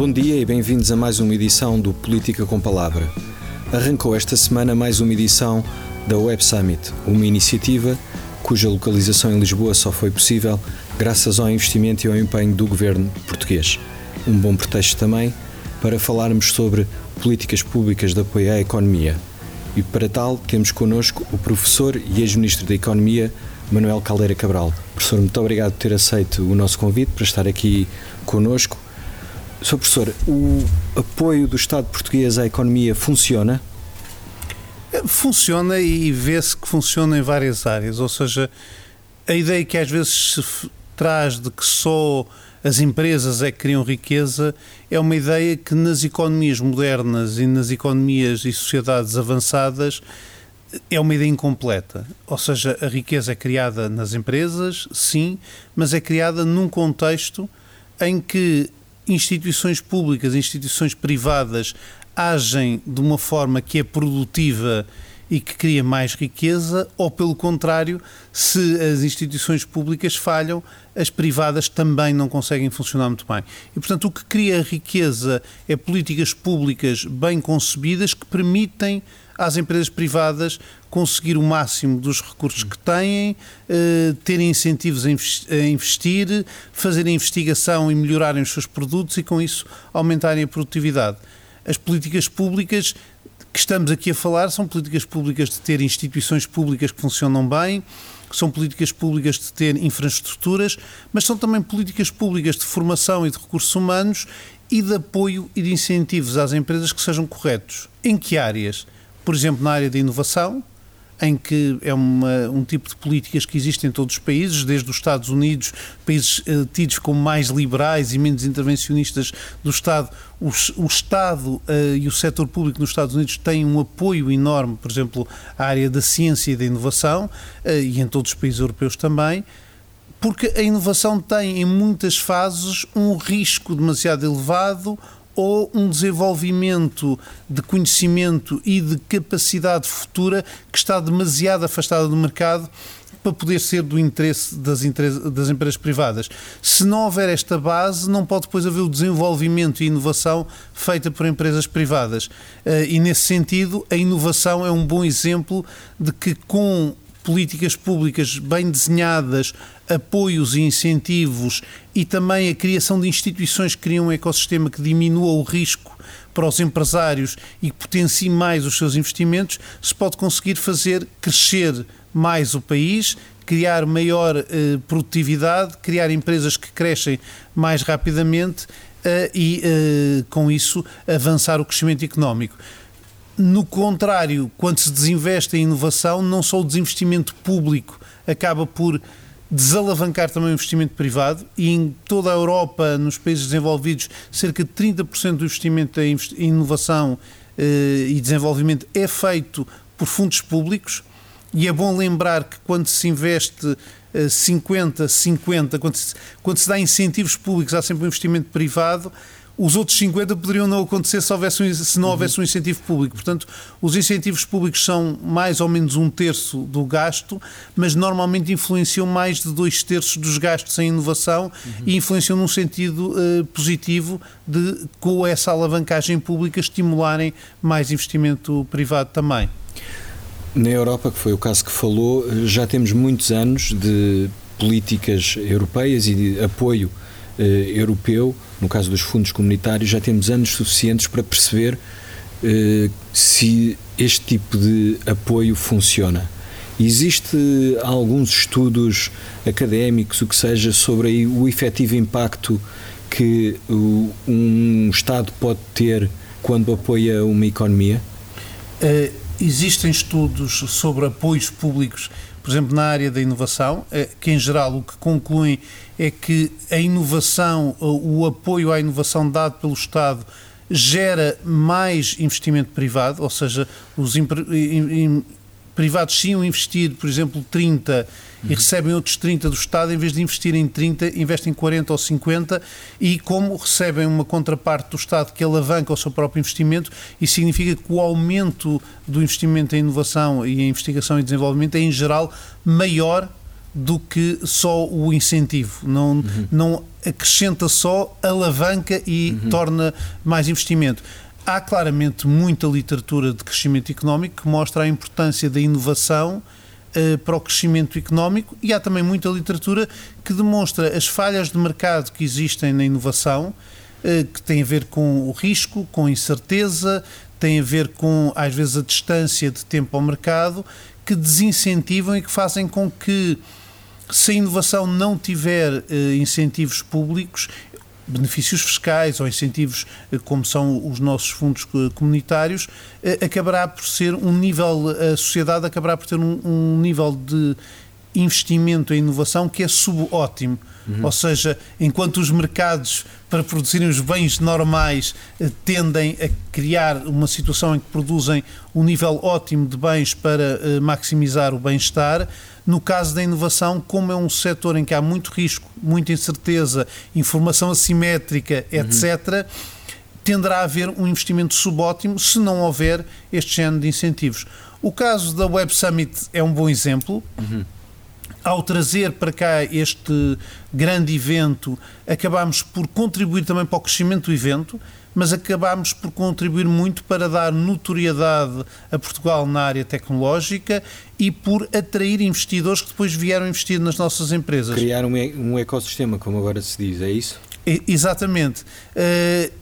Bom dia e bem-vindos a mais uma edição do Política com Palavra. Arrancou esta semana mais uma edição da Web Summit, uma iniciativa cuja localização em Lisboa só foi possível graças ao investimento e ao empenho do governo português. Um bom pretexto também para falarmos sobre políticas públicas de apoio à economia. E para tal, temos connosco o professor e ex-ministro da Economia, Manuel Caldeira Cabral. Professor, muito obrigado por ter aceito o nosso convite para estar aqui connosco. Sr. Professor, o apoio do Estado português à economia funciona? Funciona e vê-se que funciona em várias áreas, ou seja, a ideia que às vezes se traz de que só as empresas é que criam riqueza é uma ideia que nas economias modernas e nas economias e sociedades avançadas é uma ideia incompleta. Ou seja, a riqueza é criada nas empresas, sim, mas é criada num contexto em que instituições públicas, instituições privadas agem de uma forma que é produtiva e que cria mais riqueza, ou pelo contrário, se as instituições públicas falham, as privadas também não conseguem funcionar muito bem. E, portanto, o que cria riqueza é políticas públicas bem concebidas que permitem às empresas privadas conseguir o máximo dos recursos que têm, eh, terem incentivos a investir, fazerem investigação e melhorarem os seus produtos e, com isso, aumentarem a produtividade as políticas públicas que estamos aqui a falar são políticas públicas de ter instituições públicas que funcionam bem, são políticas públicas de ter infraestruturas, mas são também políticas públicas de formação e de recursos humanos e de apoio e de incentivos às empresas que sejam corretos. Em que áreas? Por exemplo, na área da inovação, em que é uma, um tipo de políticas que existe em todos os países, desde os Estados Unidos, países eh, tidos como mais liberais e menos intervencionistas do Estado. O, Estado eh, e o setor público nos Estados Unidos têm um apoio enorme, por exemplo, à área da ciência e da inovação, eh, e em todos os países europeus também porque a inovação tem em muitas fases um risco demasiado elevado ou um desenvolvimento de conhecimento e de capacidade futura que está demasiado afastada do mercado para poder ser do interesse das, das, empresas privadas. Se não houver esta base, não pode depois haver o desenvolvimento e inovação feita por empresas privadas. Eh, e nesse sentido, a inovação é um bom exemplo de que com políticas públicas bem desenhadas, apoios e incentivos e também a criação de instituições que criam um ecossistema que diminua o risco para os empresários e potencie mais os seus investimentos, se pode conseguir fazer crescer mais o país, criar maior eh, produtividade, criar empresas que crescem mais rapidamente eh, e, eh, com isso, avançar o crescimento económico. No contrário, quando se desinveste em inovação, não só o desinvestimento público acaba por desalavancar também o investimento privado e em toda a Europa, nos países desenvolvidos, cerca de 30% do investimento em inovação eh, e desenvolvimento é feito por fundos públicos. E é bom lembrar que quando se investe 50, eh, 50, quando quando se dá incentivos públicos, há sempre um investimento privado os outros 50 poderiam não acontecer se, houvesse um, se não uhum. houvesse um incentivo público. Portanto, os incentivos públicos são mais ou menos um terço do gasto, mas normalmente influenciam mais de dois terços dos gastos em inovação uhum. e influenciam num sentido uh, positivo de, com essa alavancagem pública, estimularem mais investimento privado também. Na Europa, que foi o caso que falou, já temos muitos anos de políticas europeias e de apoio eh, europeu, no caso dos fundos comunitários, já temos anos suficientes para perceber eh, se este tipo de apoio funciona. Existe alguns estudos académicos, o que seja, sobre o efetivo impacto que um Estado pode ter quando apoia uma economia? Uh, existem estudos sobre apoios públicos por exemplo, na área da inovação, eh, que em geral o que concluem é que a inovação, o apoio à inovação dado pelo Estado gera mais investimento privado, ou seja, os privados sim investir, por exemplo, 30 uhum. E recebem outros 30 do Estado, em vez de investir em 30, investem 40 ou 50 e como recebem uma contraparte do Estado que alavanca o seu próprio investimento, isso significa que o aumento do investimento em inovação e em investigação e desenvolvimento é, em geral, maior do que só o incentivo. Não, uhum. não acrescenta só, alavanca e uhum. torna mais investimento. Há claramente muita literatura de crescimento económico que mostra a importância da inovação para o crescimento económico e há também muita literatura que demonstra as falhas de mercado que existem na inovação, uh, que tem a ver com o risco, com a incerteza, tem a ver com, às vezes, a distância de tempo ao mercado, que desincentivam e que fazem com que se a inovação não tiver eh, incentivos públicos, benefícios fiscais ou incentivos eh, como são os nossos fundos eh, comunitários, acabará por ser um nível, a sociedade acabará por ter um, um nível de investimento em inovação que é subótimo. Uhum. Ou seja, enquanto os mercados para produzirem os bens normais tendem a criar uma situação em que produzem um nível ótimo de bens para maximizar o bem-estar, no caso da inovação, como é um setor em que há muito risco, muita incerteza, informação assimétrica, etc., uhum. tenderá a haver um investimento subótimo se não houver este género de incentivos. O caso da Web Summit é um bom exemplo. Uhum. Ao trazer para cá este grande evento, acabamos por contribuir também para o crescimento do evento mas acabámos por contribuir muito para dar notoriedade a Portugal na área tecnológica e por atrair investidores que depois vieram investir nas nossas empresas. Criar um, um ecossistema, como agora se diz, é isso? É, exatamente. Uh,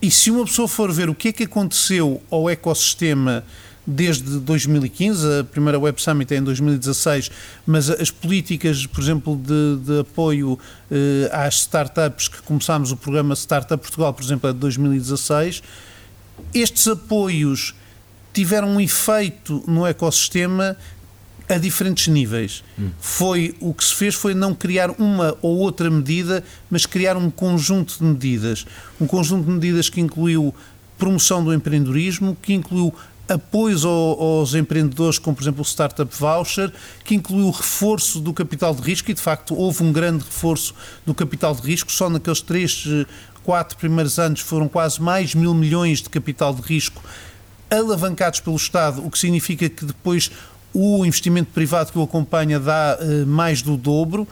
e se uma pessoa for ver o que é que aconteceu ao ecossistema desde 2015, a primeira Web Summit é em 2016, mas as políticas, por exemplo, de, de apoio eh, às startups, que começámos o programa Startup Portugal, por exemplo, é de 2016, estes apoios tiveram um efeito no ecossistema a diferentes níveis. Hum. Foi o que se fez foi não criar uma ou outra medida, mas criar um conjunto de medidas, um conjunto de medidas que incluiu promoção do empreendedorismo, que incluiu apoios aos empreendedores, como por exemplo o Startup Voucher, que incluiu o reforço do capital de risco e de facto houve um grande reforço do capital de risco, só naqueles três, quatro primeiros anos foram quase mais mil milhões de capital de risco alavancados pelo Estado, o que significa que depois o investimento privado que o acompanha dá uh, mais do dobro.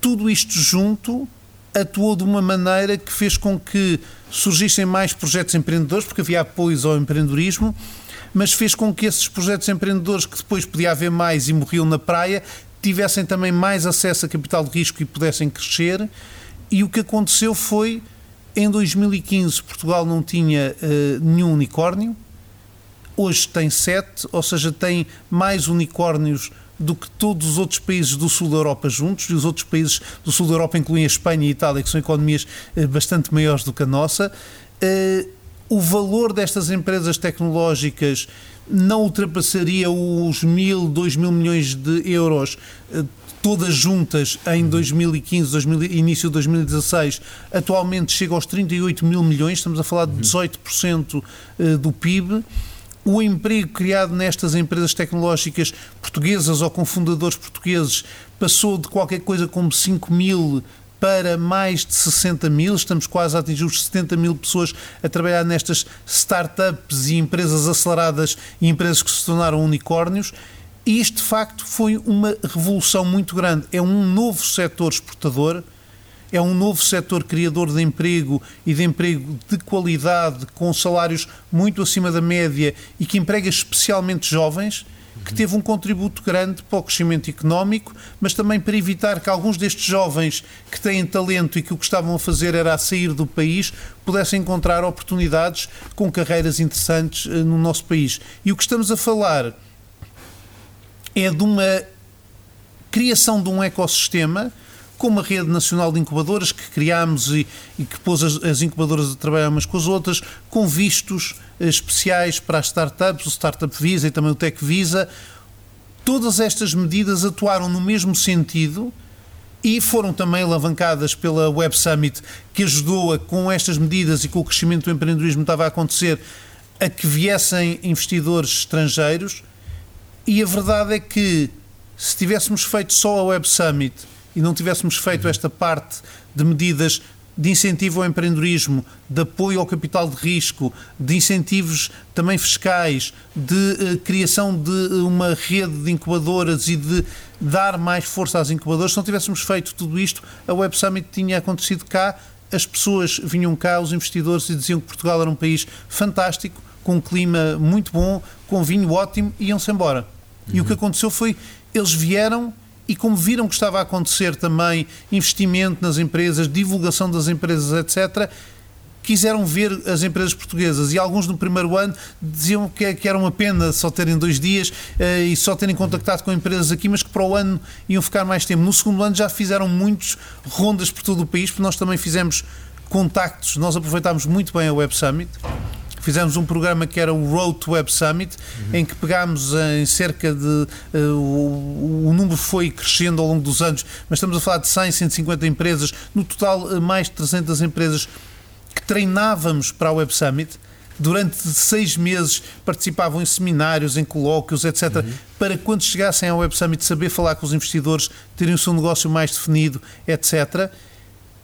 Tudo isto junto atuou de uma maneira que fez com que surgissem mais projetos empreendedores, porque havia apoios ao empreendedorismo, mas fez com que esses projetos empreendedores, que depois podia haver mais e morriam na praia, tivessem também mais acesso a capital de risco e pudessem crescer. E o que aconteceu foi, em 2015, Portugal não tinha uh, nenhum unicórnio, hoje tem sete, ou seja, tem mais unicórnios do que todos os outros países do sul da Europa juntos, e os outros países do sul da Europa incluem a Espanha e a Itália, que são economias uh, bastante maiores do que a nossa. Uh, o valor destas empresas tecnológicas não ultrapassaria os mil, dois mil milhões de euros eh, todas juntas em 2015, 2000, início de 2016, atualmente chega aos 38 mil milhões, estamos a falar de 18% eh, do PIB. O emprego criado nestas empresas tecnológicas portuguesas ou com fundadores portugueses passou de qualquer coisa como 5 mil para mais de 60 mil, estamos quase a atingir os 70 mil pessoas a trabalhar nestas startups e empresas aceleradas e empresas que se tornaram unicórnios. E isto, de facto, foi uma revolução muito grande. É um novo setor exportador, é um novo setor criador de emprego e de emprego de qualidade, com salários muito acima da média e que emprega especialmente jovens que teve um contributo grande para o crescimento económico, mas também para evitar que alguns destes jovens que têm talento e que o que estavam a fazer era a sair do país pudessem encontrar oportunidades com carreiras interessantes eh, no nosso país. E o que estamos a falar é de uma criação de um ecossistema com uma rede nacional de incubadoras que criámos e, e que pôs as, as, incubadoras a trabalhar umas com as outras, com vistos especiais para as startups, o Startup Visa e também o Tech Visa. Todas estas medidas atuaram no mesmo sentido e foram também alavancadas pela Web Summit, que ajudou a, com estas medidas e com o crescimento do empreendedorismo que estava a acontecer, a que viessem investidores estrangeiros. E a verdade é que, se tivéssemos feito só a Web Summit e não tivéssemos feito esta parte de medidas de incentivo ao empreendedorismo, de apoio ao capital de risco, de incentivos também fiscais, de uh, criação de uma rede de incubadoras e de dar mais força às incubadoras. Se não tivéssemos feito tudo isto, a Web Summit tinha acontecido cá, as pessoas vinham cá, os investidores, e diziam que Portugal era um país fantástico, com um clima muito bom, com vinho ótimo, e iam-se embora. Uhum. E o que aconteceu foi, eles vieram e como viram que estava a acontecer também investimento nas empresas, divulgação das empresas, etc., quiseram ver as empresas portuguesas e alguns no primeiro ano diziam que, que era uma pena só terem dois dias uh, e só terem contactado com empresas aqui, mas que para o ano iam ficar mais tempo. No segundo ano já fizeram muitos rondas por todo o país, porque nós também fizemos contactos, nós aproveitámos muito bem a Web Summit fizemos um programa que era o Road to Web Summit, uhum. em que pegámos em cerca de. Uh, o, o, número foi crescendo ao longo dos anos, mas estamos a falar de 100, 150 empresas, no total uh, mais de 300 empresas que treinávamos para a Web Summit. Durante seis meses participavam em seminários, em colóquios, etc., uhum. para quando chegassem ao Web Summit saber falar com os investidores, terem o seu negócio mais definido, etc.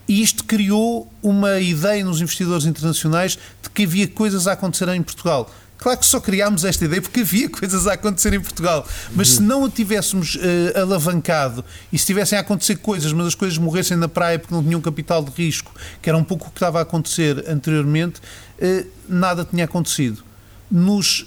E isto criou uma ideia nos investidores internacionais de que havia coisas a acontecer em Portugal. Claro que só criámos esta ideia porque havia coisas a acontecer em Portugal. Mas se não a tivéssemos uh, alavancado e se tivessem a acontecer coisas, mas as coisas morressem na praia porque não tinham capital de risco, que era um pouco o que estava a acontecer anteriormente, uh, nada tinha acontecido. Nos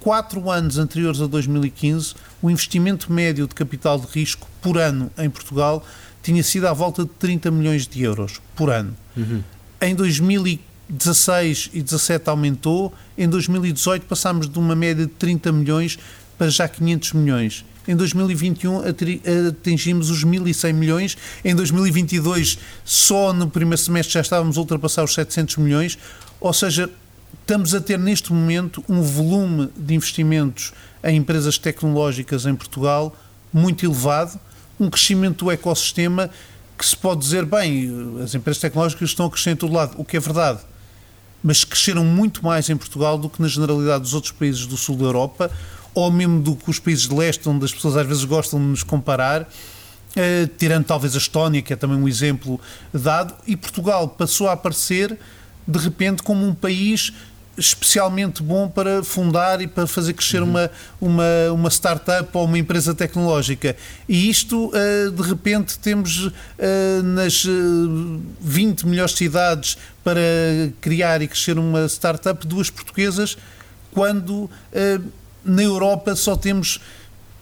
quatro anos anteriores a 2015, o investimento médio de capital de risco por ano em Portugal tinha sido à volta de 30 milhões de euros por ano. Uhum. Em 2016 e 2017 aumentou, em 2018 passámos de uma média de 30 milhões para já 500 milhões. Em 2021 atingimos os 1.100 milhões. Em 2022, só no primeiro semestre já estávamos a ultrapassar os 700 milhões. Ou seja, estamos a ter neste momento um volume de investimentos em empresas tecnológicas em Portugal muito elevado um crescimento do ecossistema que se pode dizer, bem, as empresas tecnológicas estão a crescer em todo lado, o que é verdade. Mas cresceram muito mais em Portugal do que na generalidade dos outros países do sul da Europa, ou mesmo do que os países de leste, onde as pessoas às vezes gostam de nos comparar, eh, tirando talvez a Estónia, que é também um exemplo dado, e Portugal passou a aparecer de repente como um país especialmente bom para fundar e para fazer crescer uhum. uma, uma, uma startup ou uma empresa tecnológica. E isto, uh, de repente, temos uh, nas 20 eh, melhores cidades para criar e crescer uma startup, duas portuguesas, quando na Europa só temos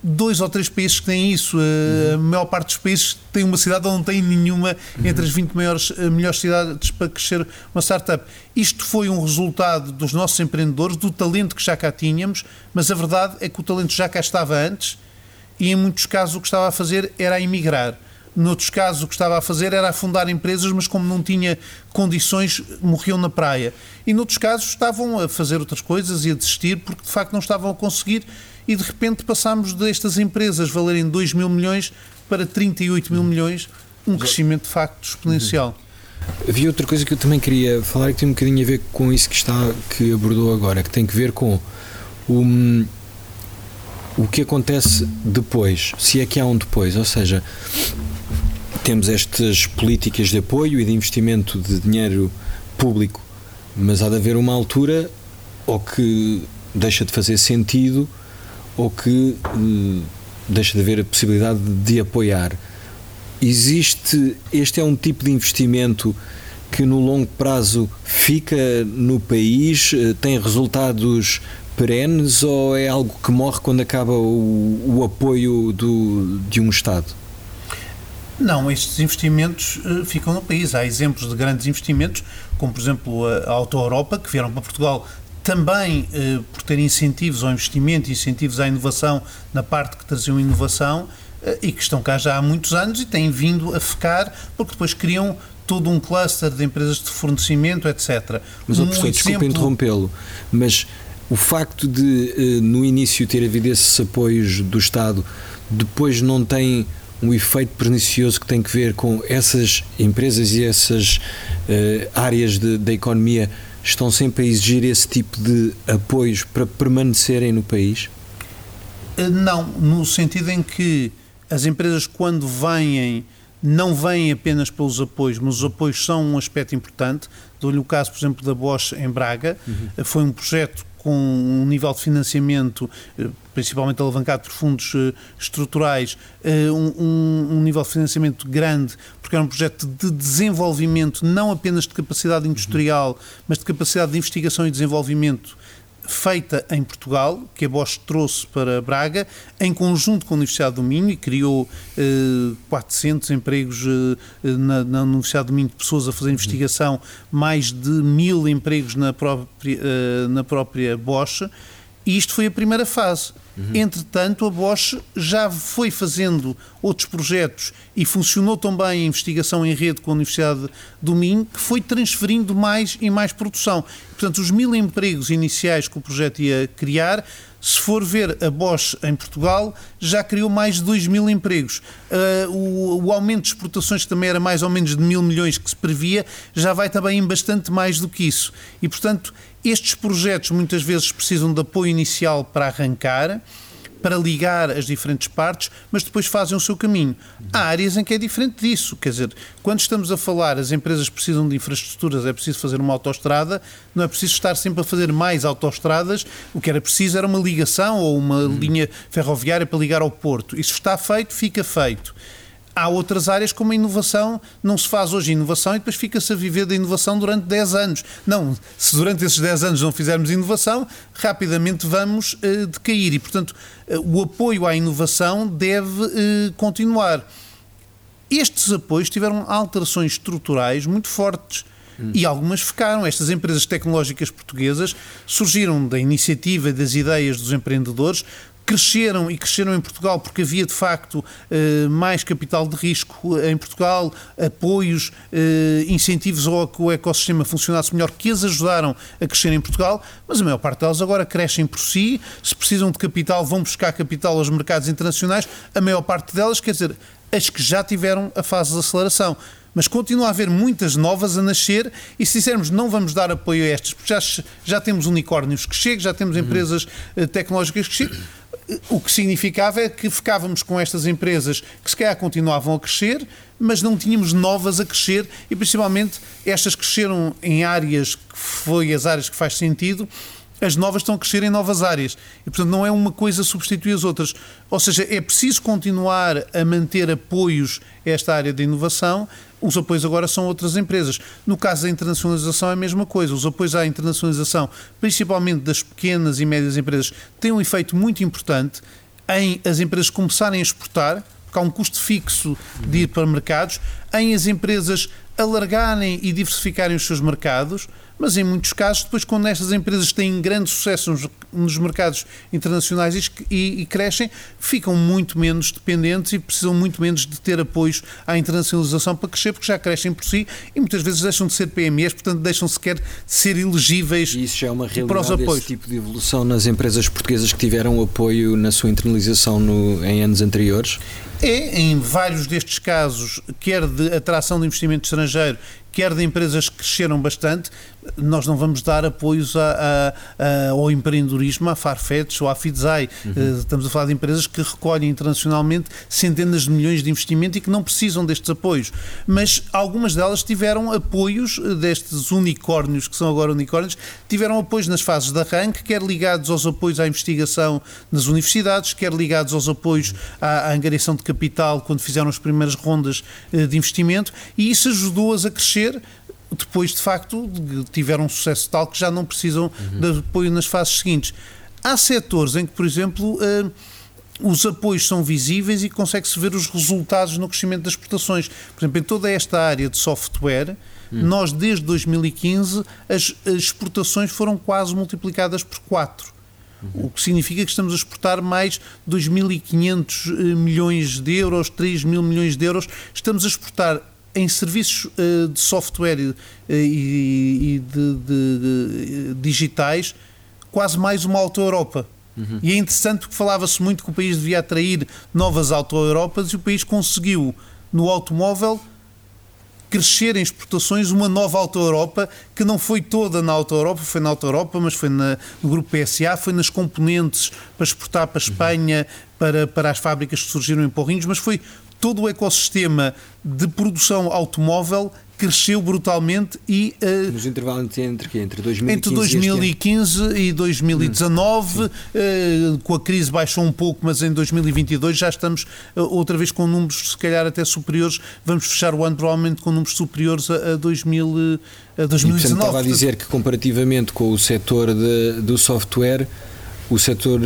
dois ou três países que têm isso. Uhum. A maior parte dos países tem uma cidade onde não tem nenhuma uhum. entre as 20 maiores, eh, melhores cidades para crescer uma startup. Isto foi um resultado dos nossos empreendedores, do talento que já cá tínhamos, mas a verdade é que o talento já cá estava antes e em muitos casos o que estava a fazer era emigrar. Noutros casos, o que estava a fazer era afundar empresas, mas como não tinha condições, morriam na praia. E noutros casos, estavam a fazer outras coisas e a desistir porque de facto não estavam a conseguir e de repente passámos destas empresas valerem 2 mil milhões para 38 mil milhões, um crescimento de facto exponencial. Havia outra coisa que eu também queria falar que tem um bocadinho a ver com isso que está que abordou agora, que tem que ver com o, o que acontece depois, se é que há um depois, ou seja, temos estas políticas de apoio e de investimento de dinheiro público, mas há de haver uma altura ou que deixa de fazer sentido ou que uh, deixa de haver a possibilidade de apoiar. Existe, este é um tipo de investimento que no longo prazo fica no país, uh, tem resultados perenes ou é algo que morre quando acaba o, o apoio do, de um Estado? Não, estes investimentos uh, ficam no país. Há exemplos de grandes investimentos, como por exemplo a Auto Europa, que vieram para Portugal também eh, por ter incentivos ao investimento, incentivos à inovação na parte que traziam inovação eh, e que estão cá já há muitos anos e têm vindo a ficar porque depois criam todo um cluster de empresas de fornecimento, etc. Mas, um professor, exemplo... desculpe interrompê-lo, mas o facto de eh, no início ter havido esses apoios do Estado, depois não tem um efeito pernicioso que tem que ver com essas empresas e essas uh, áreas da economia estão sempre a exigir esse tipo de apoios para permanecerem no país? Eh, não, no sentido em que as empresas, quando vêm não vêm apenas pelos apoios, mas os apoios são um aspecto importante. Dou-lhe o caso, por exemplo, da Bosch em Braga. Uhum. Foi um projeto com um nível de financiamento, eh, principalmente alavancado por fundos eh, estruturais, eh, um, um, nível de financiamento grande, porque era um projeto de desenvolvimento, não apenas de capacidade industrial, mas de capacidade de investigação e desenvolvimento feita em Portugal, que a Bosch trouxe para Braga, em conjunto com a Universidade do Minho, e criou eh, 400 empregos eh, na, na, Universidade do Minho, de pessoas a fazer investigação, mais de mil empregos na própria, eh, na própria Bosch, e isto foi a primeira fase. Uhum. Entretanto, a Bosch já foi fazendo outros projetos e funcionou também a investigação em rede com a Universidade do Minho, que foi transferindo mais e mais produção. Portanto, os mil empregos iniciais que o projeto ia criar se for ver a Bosch em Portugal, já criou mais de 2 mil empregos. Uh, o, o, aumento de exportações, que também era mais ou menos de mil milhões que se previa, já vai também em bastante mais do que isso. E, portanto, estes projetos muitas vezes precisam de apoio inicial para arrancar para ligar as diferentes partes, mas depois fazem o seu caminho. Há áreas em que é diferente disso. Quer dizer, quando estamos a falar, as empresas precisam de infraestruturas, é preciso fazer uma autoestrada, não é preciso estar sempre a fazer mais autoestradas. O que era preciso era uma ligação ou uma linha ferroviária para ligar ao porto. Isso está feito, fica feito há outras áreas como a inovação, não se faz hoje inovação e depois fica-se a viver da inovação durante 10 anos. Não, se durante esses 10 anos não fizermos inovação, rapidamente vamos uh, decair e, portanto, uh, o apoio à inovação deve uh, continuar. Estes apoios tiveram alterações estruturais muito fortes. Hum. E algumas ficaram. Estas empresas tecnológicas portuguesas surgiram da iniciativa e das ideias dos empreendedores, cresceram e cresceram em Portugal porque havia de facto eh, mais capital de risco em Portugal, apoios, eh, incentivos ao que o ecossistema funcionasse melhor que as ajudaram a crescer em Portugal, mas a maior parte delas agora crescem por si, se precisam de capital vão buscar capital aos mercados internacionais, a maior parte delas, quer dizer, as que já tiveram a fase de aceleração mas continua a haver muitas novas a nascer e se dissermos não vamos dar apoio a estas, porque já, já temos unicórnios que chegam, já temos empresas uhum. tecnológicas que chegam, o que significava é que ficávamos com estas empresas que se calhar continuavam a crescer, mas não tínhamos novas a crescer e principalmente estas cresceram em áreas que foi as áreas que faz sentido as novas estão a crescer em novas áreas e, portanto, não é uma coisa substituir as outras. Ou seja, é preciso continuar a manter apoios a esta área de inovação. Os apoios agora são outras empresas. No caso da internacionalização é a mesma coisa. Os apoios à internacionalização, principalmente das pequenas e médias empresas, têm um efeito muito importante em as empresas começarem a exportar, porque há um custo fixo de ir para mercados, em as empresas alargarem e diversificarem os seus mercados mas em muitos casos, depois, quando estas empresas têm grande sucesso nos, nos mercados internacionais e, e, e, crescem, ficam muito menos dependentes e precisam muito menos de ter apoios à internacionalização para crescer, porque já crescem por si e muitas vezes deixam de ser PMEs, portanto, deixam sequer de ser elegíveis e isso já é uma realidade, para os apoios. Esse tipo de evolução nas empresas portuguesas que tiveram apoio na sua internalização no, em anos anteriores? É, em vários destes casos, quer de atração de investimento estrangeiro, quer de empresas que cresceram bastante, nós não vamos dar apoios a, a, a, ao empreendedorismo, à Farfetch ou à Fidzai. Uhum. Uh, estamos a falar de empresas que recolhem internacionalmente centenas de milhões de investimento e que não precisam destes apoios. Mas algumas delas tiveram apoios eh, destes unicórnios, que são agora unicórnios, tiveram apoios nas fases de arranque, quer ligados aos apoios à investigação nas universidades, quer ligados aos apoios à, à angariação de capital quando fizeram as primeiras rondas uh, de investimento, e isso ajudou-as a crescer depois de facto tiveram um sucesso tal que já não precisam uhum. de apoio nas fases seguintes. Há setores em que, por exemplo, uh, os apoios são visíveis e consegue-se ver os resultados no crescimento das exportações. Por exemplo, em toda esta área de software, nós desde 2015 as, as, exportações foram quase multiplicadas por 4. Uhum. O que significa que estamos a exportar mais 2.500 eh, milhões de euros, 3 mil milhões de euros. Estamos a exportar em serviços uh, de software uh, e, e de, de, de, digitais, quase mais uma auto-Europa. Uhum. E é interessante porque falava-se muito que o país devia atrair novas auto-Europas e o país conseguiu, no automóvel, crescer em exportações uma nova auto-Europa que não foi toda na auto-Europa, foi na auto-Europa, mas foi na, no grupo PSA, foi nas componentes para exportar para a Espanha, para, para as fábricas que surgiram em Porrinhos, mas foi todo o ecossistema de produção automóvel cresceu brutalmente e uh, nos intervalos entre? Entre 2015, entre 2015 e, e 2019 hum. uh, com a crise baixou um pouco mas em 2022 já estamos uh, outra vez com números se calhar até superiores vamos fechar o ano provavelmente com números superiores a, a 2000 a 2019 e, portanto, estava a dizer que comparativamente com o setor de, do software o setor,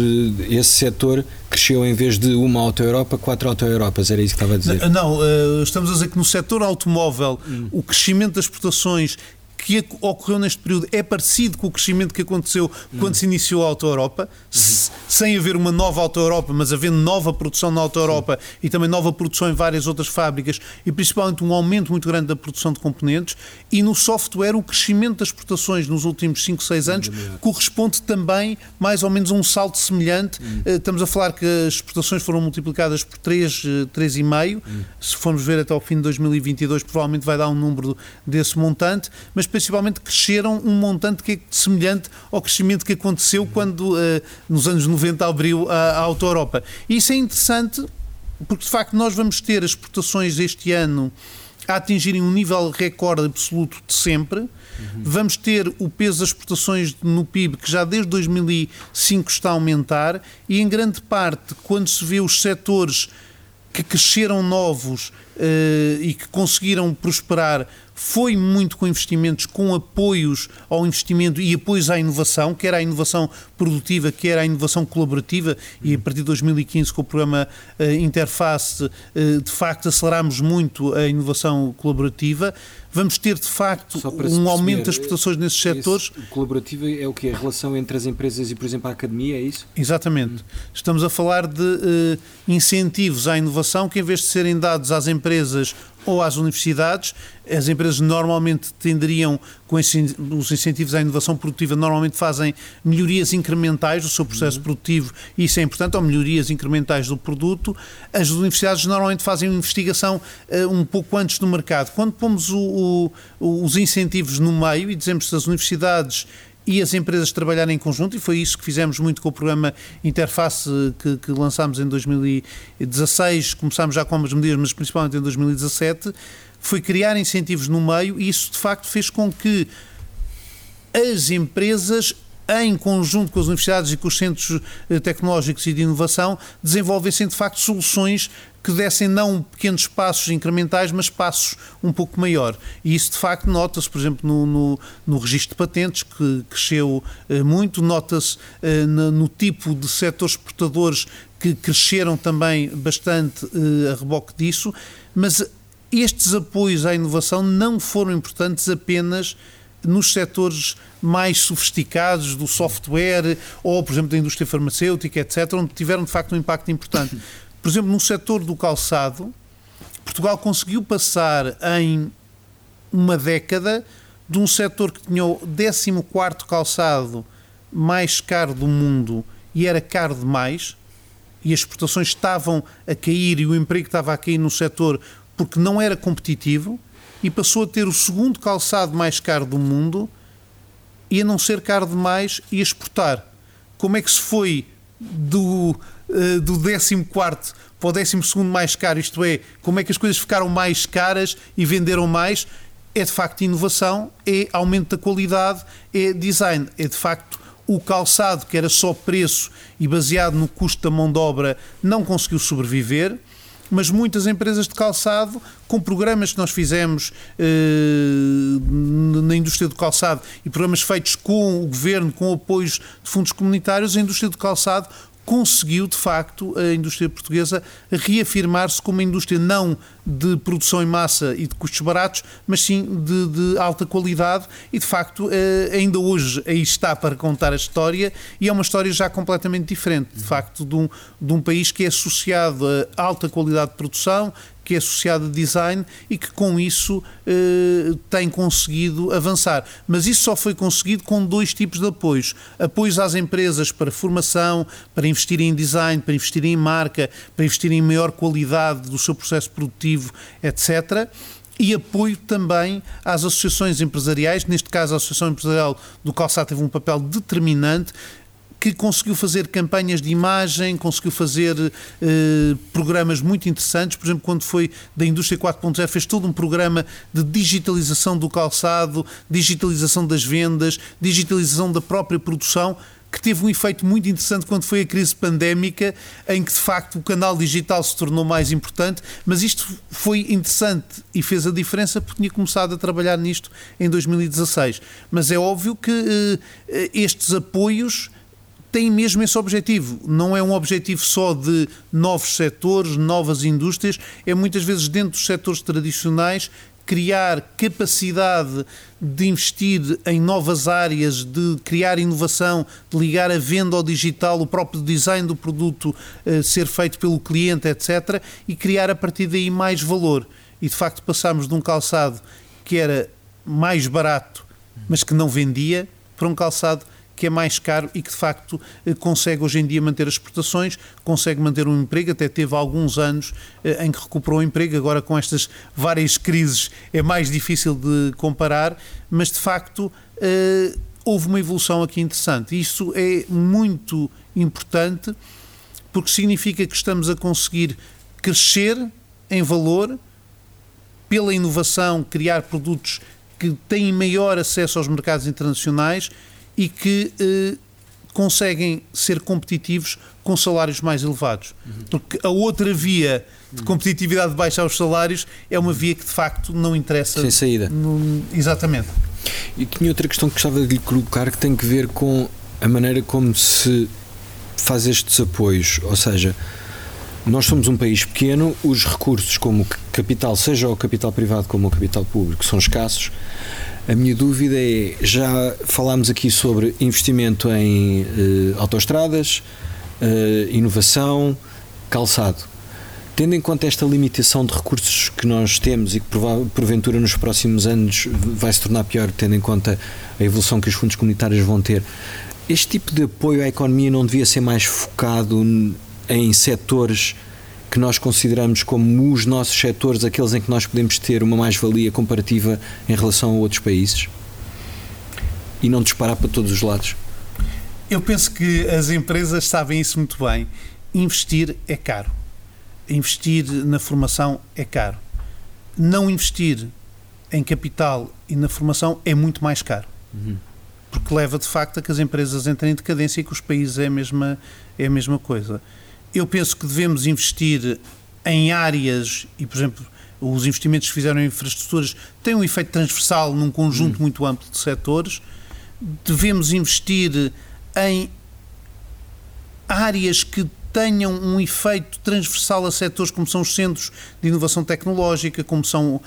esse setor cresceu em vez de uma auto-Europa, quatro auto-Europas, era isso que estava a dizer? Não, não, estamos a dizer que no setor automóvel hum. o crescimento das exportações que ocorreu neste período é parecido com o crescimento que aconteceu quando se iniciou a Auto Europa, uhum. sem haver uma nova Auto Europa, mas havendo nova produção na Auto Europa e também nova produção em várias outras fábricas e principalmente um aumento muito grande da produção de componentes. E no software, o crescimento das exportações nos últimos 5, 6 anos corresponde também mais ou menos a um salto semelhante. Uhum. Estamos a falar que as exportações foram multiplicadas por 3, 3,5. Uhum. Se formos ver até ao fim de 2022, provavelmente vai dar um número desse montante, mas principalmente cresceram um montante que é semelhante ao crescimento que aconteceu quando, uh, nos anos 90, abriu a, a Auto Europa. E isso é interessante porque, de facto, nós vamos ter as exportações este ano a atingirem um nível recorde absoluto de sempre. Uhum. Vamos ter o peso das exportações no PIB, que já desde 2005 está a aumentar, e em grande parte, quando se vê os setores que cresceram novos uh, e que conseguiram prosperar foi muito com investimentos, com apoios ao investimento e apoios à inovação, quer à inovação produtiva, quer à inovação colaborativa, e a partir de 2015, com o programa uh, Interface, uh, de facto aceleramos muito a inovação colaborativa. Vamos ter, de facto, um aumento das exportações nesses setores. Colaborativo é o que? A relação entre as empresas e, por exemplo, a academia, é isso? Exatamente. Estamos a falar de uh, incentivos à inovação que, em vez de serem dados às empresas ou às universidades. As empresas normalmente tenderiam, com os incentivos à inovação produtiva, normalmente fazem melhorias incrementais do seu processo uhum. produtivo, e isso é importante, ou melhorias incrementais do produto. As universidades normalmente fazem uma investigação uh, um pouco antes do mercado. Quando pomos o, o, os incentivos no meio e dizemos que as universidades e as empresas trabalharem em conjunto, e foi isso que fizemos muito com o programa Interface que, que lançámos em 2016, começámos já com algumas medidas, mas principalmente em 2017, foi criar incentivos no meio e isso de facto fez com que as empresas em conjunto com as universidades e com os centros eh, tecnológicos e de inovação, desenvolvessem de facto soluções que dessem não pequenos passos incrementais, mas passos um pouco maior. E isso de facto nota-se, por exemplo, no, no, no, registro de patentes, que cresceu eh, muito, nota-se eh, no, no, tipo de setores exportadores que cresceram também bastante eh, a reboque disso, mas estes apoios à inovação não foram importantes apenas nos setores mais sofisticados do software ou, por exemplo, da indústria farmacêutica, etc., onde tiveram de facto um impacto importante. Por exemplo, no setor do calçado, Portugal conseguiu passar em uma década de um setor que tinha o 14 calçado mais caro do mundo e era caro demais, e as exportações estavam a cair e o emprego estava a cair no setor porque não era competitivo, e passou a ter o segundo calçado mais caro do mundo e a não ser caro demais e a exportar. Como é que se foi do eh, do 14 para o 12 mais caro, isto é, como é que as coisas ficaram mais caras e venderam mais, é de facto inovação, é aumento da qualidade, é design, é de facto o calçado que era só preço e baseado no custo da mão de obra não conseguiu sobreviver. Mas muitas empresas de calçado, com programas que nós fizemos eh, na indústria do calçado e programas feitos com o governo, com apoios de fundos comunitários, a indústria do calçado conseguiu, de facto, a indústria portuguesa reafirmar-se como uma indústria não de produção em massa e de custos baratos, mas sim de, de, alta qualidade. E, de facto, eh, ainda hoje aí está para contar a história e é uma história já completamente diferente, de facto, de um, de um país que é associado a alta qualidade de produção, que é associado a design e que com isso eh, tem conseguido avançar. Mas isso só foi conseguido com dois tipos de apoios: apoios às empresas para formação, para investir em design, para investir em marca, para investir em maior qualidade do seu processo produtivo, etc e apoio também às associações empresariais. Neste caso, a Associação Empresarial do Calçado teve um papel determinante que conseguiu fazer campanhas de imagem, conseguiu fazer eh, programas muito interessantes. Por exemplo, quando foi da Indústria 4.0, fez todo um programa de digitalização do calçado, digitalização das vendas, digitalização da própria produção que teve um efeito muito interessante quando foi a crise pandémica, em que de facto o canal digital se tornou mais importante, mas isto foi interessante e fez a diferença porque tinha começado a trabalhar nisto em 2016. Mas é óbvio que eh, estes apoios têm mesmo esse objetivo. Não é um objetivo só de novos setores, novas indústrias, é muitas vezes dentro dos setores tradicionais criar capacidade de investir em novas áreas, de criar inovação, de ligar a venda ao digital, o próprio design do produto uh, ser feito pelo cliente, etc., e criar a partir daí mais valor. E de facto passamos de um calçado que era mais barato, mas que não vendia, para um calçado que é mais caro e que de facto eh, consegue hoje em dia manter as exportações, consegue manter um emprego, até teve alguns anos eh, em que recuperou o emprego, agora com estas várias crises é mais difícil de comparar, mas de facto eh, houve uma evolução aqui interessante. Isso é muito importante porque significa que estamos a conseguir crescer em valor pela inovação, criar produtos que têm maior acesso aos mercados internacionais e que eh, conseguem ser competitivos com salários mais elevados. Uhum. Porque a outra via de competitividade de baixar os salários é uma via que de facto não interessa. Sem saída. No, exatamente. E tinha outra questão que gostava de lhe colocar que tem que ver com a maneira como se faz estes apoios. Ou seja, nós somos um país pequeno, os recursos como capital, seja o capital privado como o capital público, são escassos. A minha dúvida é: já falámos aqui sobre investimento em uh, autoestradas, uh, inovação, calçado. Tendo em conta esta limitação de recursos que nós temos e que porventura nos próximos anos vai se tornar pior, tendo em conta a evolução que os fundos comunitários vão ter, este tipo de apoio à economia não devia ser mais focado em setores que nós consideramos como os nossos setores, aqueles em que nós podemos ter uma mais-valia comparativa em relação a outros países? E não disparar para todos os lados? Eu penso que as empresas sabem isso muito bem. Investir é caro. Investir na formação é caro. Não investir em capital e na formação é muito mais caro. Uhum. Porque leva de facto a que as empresas entrem em decadência e que os países é a mesma, é a mesma coisa. Eu penso que devemos investir em áreas, e por exemplo, os investimentos que fizeram em infraestruturas têm um efeito transversal num conjunto hum. muito amplo de setores. Devemos investir em áreas que tenham um efeito transversal a setores como são os centros de inovação tecnológica, como são uh,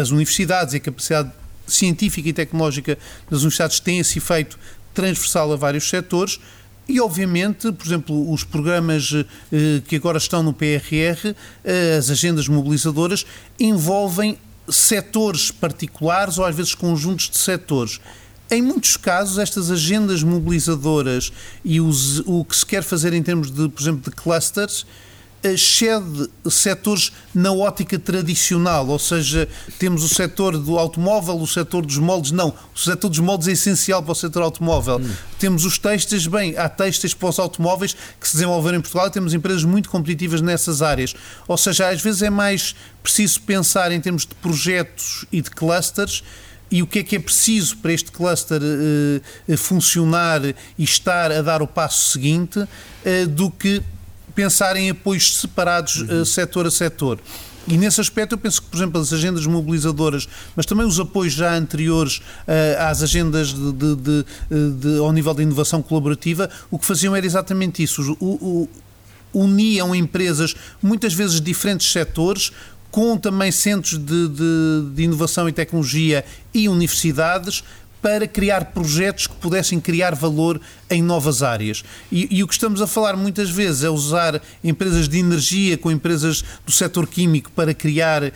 as universidades e a capacidade científica e tecnológica das universidades têm esse efeito transversal a vários setores e, obviamente, por exemplo, os programas eh, que agora estão no PRR, eh, as agendas mobilizadoras, envolvem setores particulares ou às vezes conjuntos de setores. Em muitos casos, estas agendas mobilizadoras e os, o que se quer fazer em termos de, por exemplo, de clusters, excede setores na ótica tradicional, ou seja, temos o setor do automóvel, o setor dos moldes, não, o setor dos moldes é essencial para o setor automóvel. Hum. Temos os textos, bem, há textos para os automóveis que se desenvolveram em Portugal, temos empresas muito competitivas nessas áreas. Ou seja, às vezes é mais preciso pensar em termos de projetos e de clusters e o que é que é preciso para este cluster uh, funcionar e estar a dar o passo seguinte uh, do que pensar em apoios separados uhum. uh, setor a setor. E nesse aspecto eu penso que, por exemplo, as agendas mobilizadoras, mas também os apoios já anteriores uh, às agendas de, de, de, de, ao nível de inovação colaborativa, o que faziam era exatamente isso. O, o, uniam empresas, muitas vezes diferentes setores, com também centros de, de inovação e tecnologia e universidades, para criar projetos que pudessem criar valor em novas áreas. E, e, o que estamos a falar muitas vezes é usar empresas de energia com empresas do setor químico para criar eh,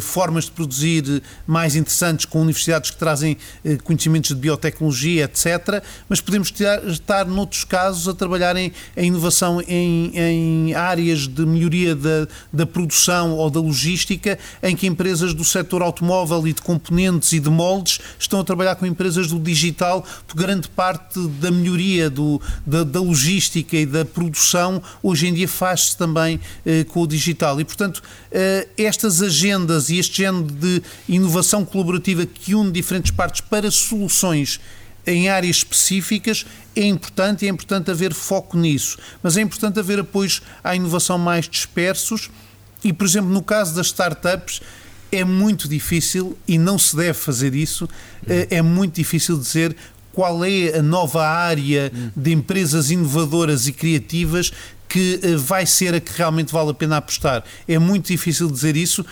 formas de produzir mais interessantes com universidades que trazem eh, conhecimentos de biotecnologia, etc. Mas podemos estar, noutros casos, a trabalhar em, inovação em, em, áreas de melhoria da, da produção ou da logística, em que empresas do setor automóvel e de componentes e de moldes estão a trabalhar com empresas do digital, porque grande parte da melhoria do, da, da logística e da produção hoje em dia faz-se também eh, com o digital. E, portanto, eh, estas agendas e este género de inovação colaborativa que une diferentes partes para soluções em áreas específicas é importante é importante haver foco nisso. Mas é importante haver apoios à inovação mais dispersos e, por exemplo, no caso das startups, é muito difícil e não se deve fazer isso. Eh, é muito difícil dizer qual é a nova área de empresas inovadoras e criativas que eh, vai ser a que realmente vale a pena apostar. É muito difícil dizer isso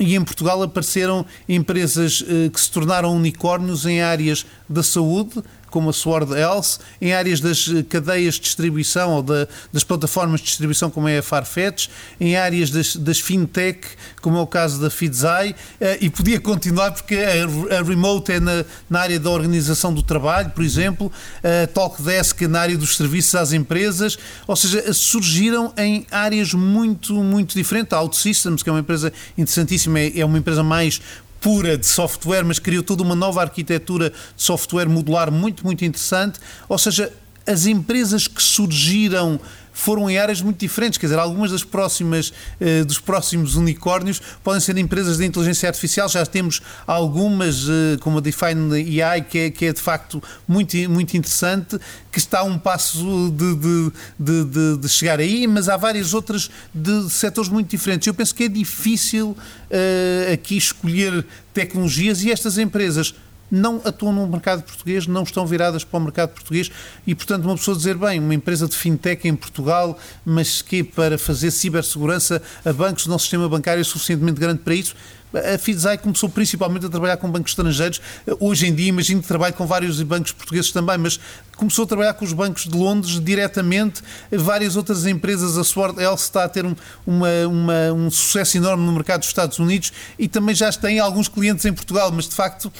e em Portugal apareceram empresas eh, que se tornaram unicórnios em áreas da saúde, como a Sword Health, em áreas das eh, cadeias de distribuição ou da, das plataformas de distribuição, como é a Farfetch, em áreas das, das fintech, como é o caso da Fidzai, eh, e podia continuar porque a, Remote é na, na, área da organização do trabalho, por exemplo, a Talkdesk na área dos serviços às empresas, ou seja, surgiram em áreas muito, muito diferentes. A OutSystems, que é uma empresa interessantíssima, é, é uma empresa mais pura de software, mas criou toda uma nova arquitetura de software modular muito, muito interessante. Ou seja, as empresas que surgiram foram em áreas muito diferentes. Quer dizer, algumas das próximas, eh, dos próximos unicórnios podem ser empresas de inteligência artificial. Já temos algumas, eh, como a Define AI, que é, que é de facto muito, muito interessante, que está a um passo de, de, de, de, chegar aí, mas há várias outras de setores muito diferentes. Eu penso que é difícil uh, aqui escolher tecnologias e estas empresas não atuam no mercado português, não estão viradas para o mercado português e, portanto, uma pessoa dizer, bem, uma empresa de fintech em Portugal, mas que para fazer cibersegurança a bancos, o nosso sistema bancário é suficientemente grande para isso, a Fidzai começou principalmente a trabalhar com bancos estrangeiros. Hoje em dia, imagino que trabalhe com vários bancos portugueses também, mas começou a trabalhar com os bancos de Londres diretamente. Várias outras empresas, a Sword Health está a ter um, uma, uma, um sucesso enorme no mercado dos Estados Unidos e também já tem alguns clientes em Portugal, mas de facto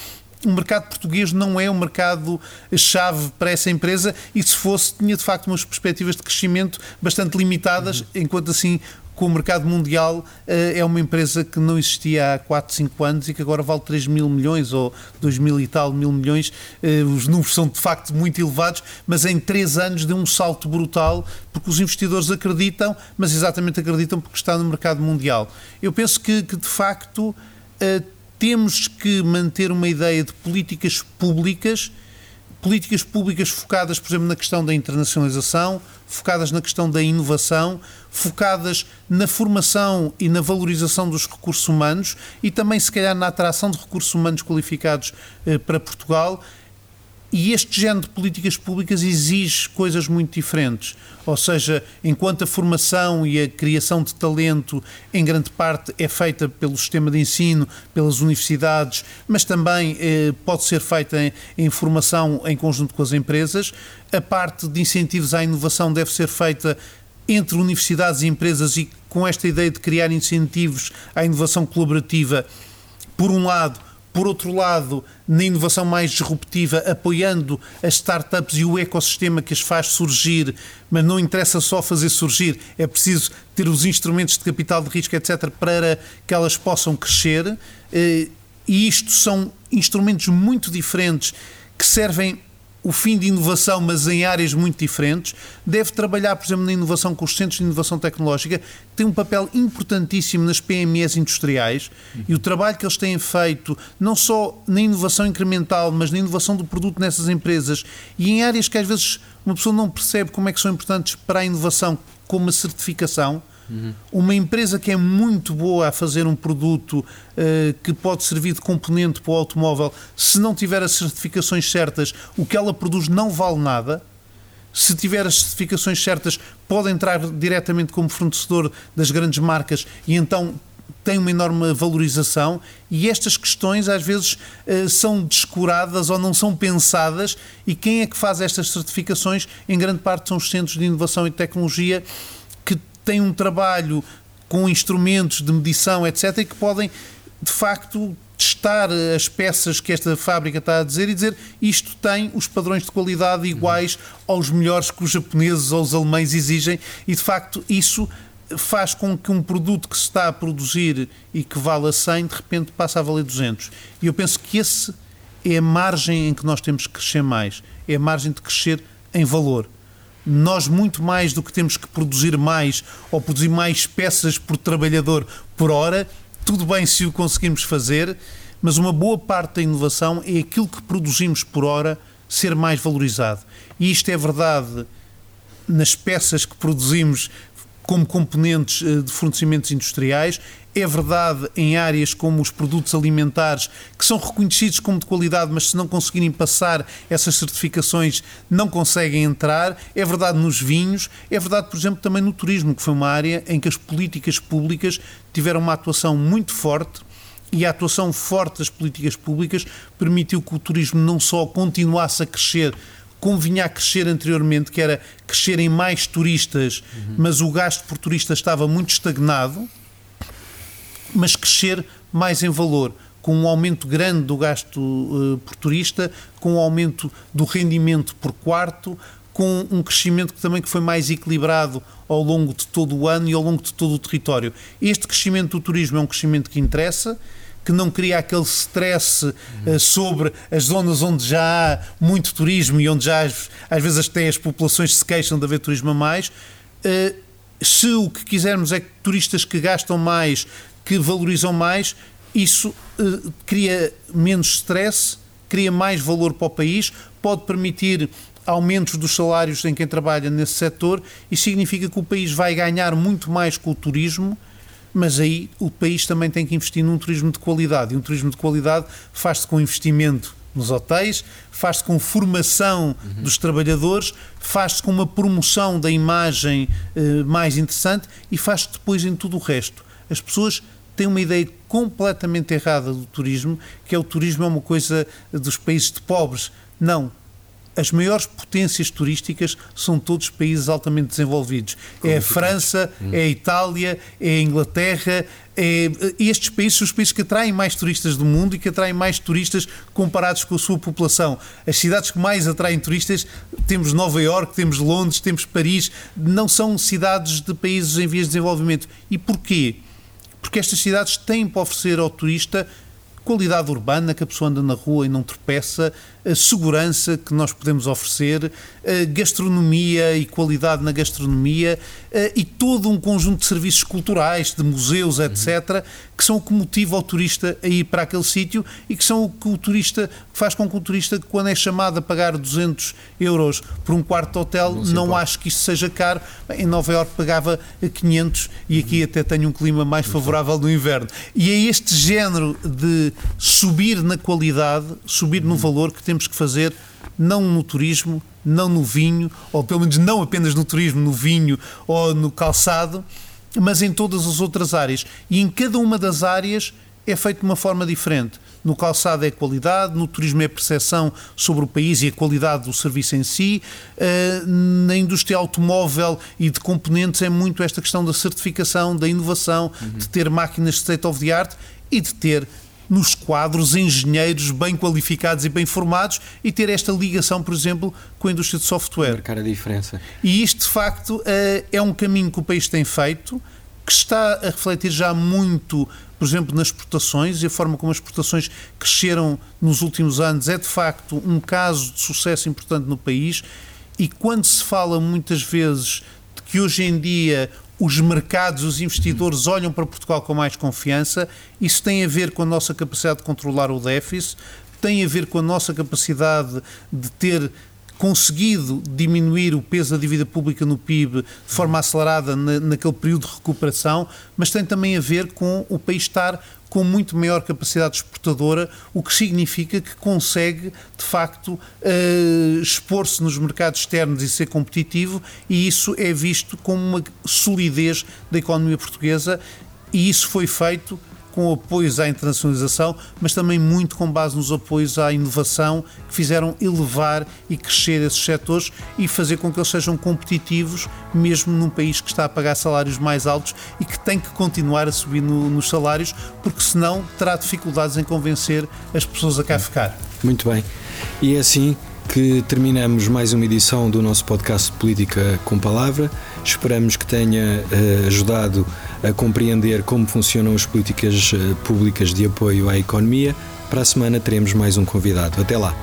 o mercado português não é um mercado-chave para essa empresa e, se fosse, tinha de facto umas perspectivas de crescimento bastante limitadas, uhum. enquanto assim com o mercado mundial eh, é uma empresa que não existia há 4, 5 anos e que agora vale 3 mil milhões ou 2 mil e tal mil milhões. Eh, os números são de facto muito elevados, mas em 3 anos deu um salto brutal porque os investidores acreditam, mas exatamente acreditam porque está no mercado mundial. Eu penso que, que de facto eh, temos que manter uma ideia de políticas públicas, políticas públicas focadas, por exemplo, na questão da internacionalização, focadas na questão da inovação, focadas na formação e na valorização dos recursos humanos e também, se calhar, na atração de recursos humanos qualificados eh, para Portugal e este género de políticas públicas exige coisas muito diferentes. Ou seja, enquanto a formação e a criação de talento, em grande parte, é feita pelo sistema de ensino, pelas universidades, mas também eh, pode ser feita em, em formação em conjunto com as empresas, a parte de incentivos à inovação deve ser feita entre universidades e empresas e com esta ideia de criar incentivos à inovação colaborativa, por um lado, por outro lado, na inovação mais disruptiva, apoiando as startups e o ecossistema que as faz surgir, mas não interessa só fazer surgir, é preciso ter os instrumentos de capital de risco, etc., para que elas possam crescer. Eh, e isto são instrumentos muito diferentes que servem o fim de inovação, mas em áreas muito diferentes. Deve trabalhar, por exemplo, na inovação com os centros de inovação tecnológica, que tem um papel importantíssimo nas PMEs industriais uhum. e o trabalho que eles têm feito, não só na inovação incremental, mas na inovação do produto nessas empresas e em áreas que às vezes uma pessoa não percebe como é que são importantes para a inovação, como a certificação Uhum. Uma empresa que é muito boa a fazer um produto uh, que pode servir de componente para o automóvel, se não tiver as certificações certas, o que ela produz não vale nada. Se tiver as certificações certas, pode entrar diretamente como fornecedor das grandes marcas e então tem uma enorme valorização e estas questões às vezes uh, são descuradas ou não são pensadas e quem é que faz estas certificações em grande parte são os centros de inovação e tecnologia têm um trabalho com instrumentos de medição, etc., e que podem, de facto, testar as peças que esta fábrica está a dizer e dizer isto tem os padrões de qualidade iguais aos melhores que os japoneses ou os alemães exigem, e de facto isso faz com que um produto que se está a produzir e que vale a 100, de repente passa a valer 200. E eu penso que esse é a margem em que nós temos que crescer mais, é a margem de crescer em valor. Nós, muito mais do que temos que produzir mais ou produzir mais peças por trabalhador por hora, tudo bem se o conseguimos fazer, mas uma boa parte da inovação é aquilo que produzimos por hora ser mais valorizado. E isto é verdade nas peças que produzimos como componentes eh, de fornecimentos industriais. É verdade em áreas como os produtos alimentares, que são reconhecidos como de qualidade, mas se não conseguirem passar essas certificações, não conseguem entrar. É verdade nos vinhos. É verdade, por exemplo, também no turismo, que foi uma área em que as políticas públicas tiveram uma atuação muito forte e a atuação forte das políticas públicas permitiu que o turismo não só continuasse a crescer como vinha a crescer anteriormente, que era crescer em mais turistas, uhum. mas o gasto por turista estava muito estagnado, mas crescer mais em valor, com um aumento grande do gasto uh, por turista, com um aumento do rendimento por quarto, com um crescimento que também que foi mais equilibrado ao longo de todo o ano e ao longo de todo o território. Este crescimento do turismo é um crescimento que interessa, que não cria aquele stress uh, sobre as zonas onde já há muito turismo e onde já às vezes até as populações se queixam de haver turismo a mais. Uh, se o que quisermos é que turistas que gastam mais, que valorizam mais, isso uh, cria menos stress, cria mais valor para o país, pode permitir aumentos dos salários em quem trabalha nesse setor e significa que o país vai ganhar muito mais com o turismo mas aí o país também tem que investir num turismo de qualidade. E um turismo de qualidade faz-se com investimento nos hotéis, faz-se com formação uhum. dos trabalhadores, faz-se com uma promoção da imagem eh, mais interessante e faz-se depois em tudo o resto. As pessoas têm uma ideia completamente errada do turismo, que é o turismo é uma coisa dos países de pobres. Não, as maiores potências turísticas são todos países altamente desenvolvidos. Como é a França, hum. é a Itália, é a Inglaterra, é, estes países são os países que atraem mais turistas do mundo e que atraem mais turistas comparados com a sua população. As cidades que mais atraem turistas, temos Nova Iorque, temos Londres, temos Paris, não são cidades de países em vias de desenvolvimento. E porquê? Porque estas cidades têm para oferecer ao turista qualidade urbana, que a pessoa anda na rua e não tropeça, a segurança que nós podemos oferecer, a gastronomia e qualidade na gastronomia e todo um conjunto de serviços culturais, de museus, etc., que são o que motiva o turista a ir para aquele sítio e que são o que o turista faz com que o turista, quando é chamado a pagar 200 euros por um quarto de hotel, não, não acho que isso seja caro. Em Nova Iorque pagava 500 e aqui até tenho um clima mais favorável no inverno. E é este género de subir na qualidade, subir no valor que temos que fazer não no turismo, não no vinho, ou pelo menos não apenas no turismo, no vinho ou no calçado, mas em todas as outras áreas. E em cada uma das áreas é feito de uma forma diferente. No calçado é qualidade, no turismo é percepção sobre o país e a qualidade do serviço em si. Uh, na indústria automóvel e de componentes é muito esta questão da certificação, da inovação, uhum. de ter máquinas de state of the art e de ter nos quadros engenheiros bem qualificados e bem formados e ter esta ligação, por exemplo, com a indústria de software. Marcar a diferença. E isto, de facto, eh, é um caminho que o país tem feito, que está a refletir já muito, por exemplo, nas exportações e a forma como as exportações cresceram nos últimos anos é, de facto, um caso de sucesso importante no país. E quando se fala muitas vezes de que hoje em dia os mercados, os investidores olham para Portugal com mais confiança. Isso tem a ver com a nossa capacidade de controlar o déficit, tem a ver com a nossa capacidade de ter conseguido diminuir o peso da dívida pública no PIB de forma acelerada na, naquele período de recuperação, mas tem também a ver com o país estar com muito maior capacidade exportadora, o que significa que consegue, de facto, uh, expor-se nos mercados externos e ser competitivo, e isso é visto como uma solidez da economia portuguesa, e isso foi feito com apoios à internacionalização, mas também muito com base nos apoios à inovação que fizeram elevar e crescer esses setores e fazer com que eles sejam competitivos, mesmo num país que está a pagar salários mais altos e que tem que continuar a subir no, nos salários, porque senão terá dificuldades em convencer as pessoas a cá ficar. Muito bem. E é assim que terminamos mais uma edição do nosso podcast Política com Palavra. Esperamos que tenha uh, ajudado a compreender como funcionam as políticas uh, públicas de apoio à economia, Para a semana teremos mais um convidado. Até lá!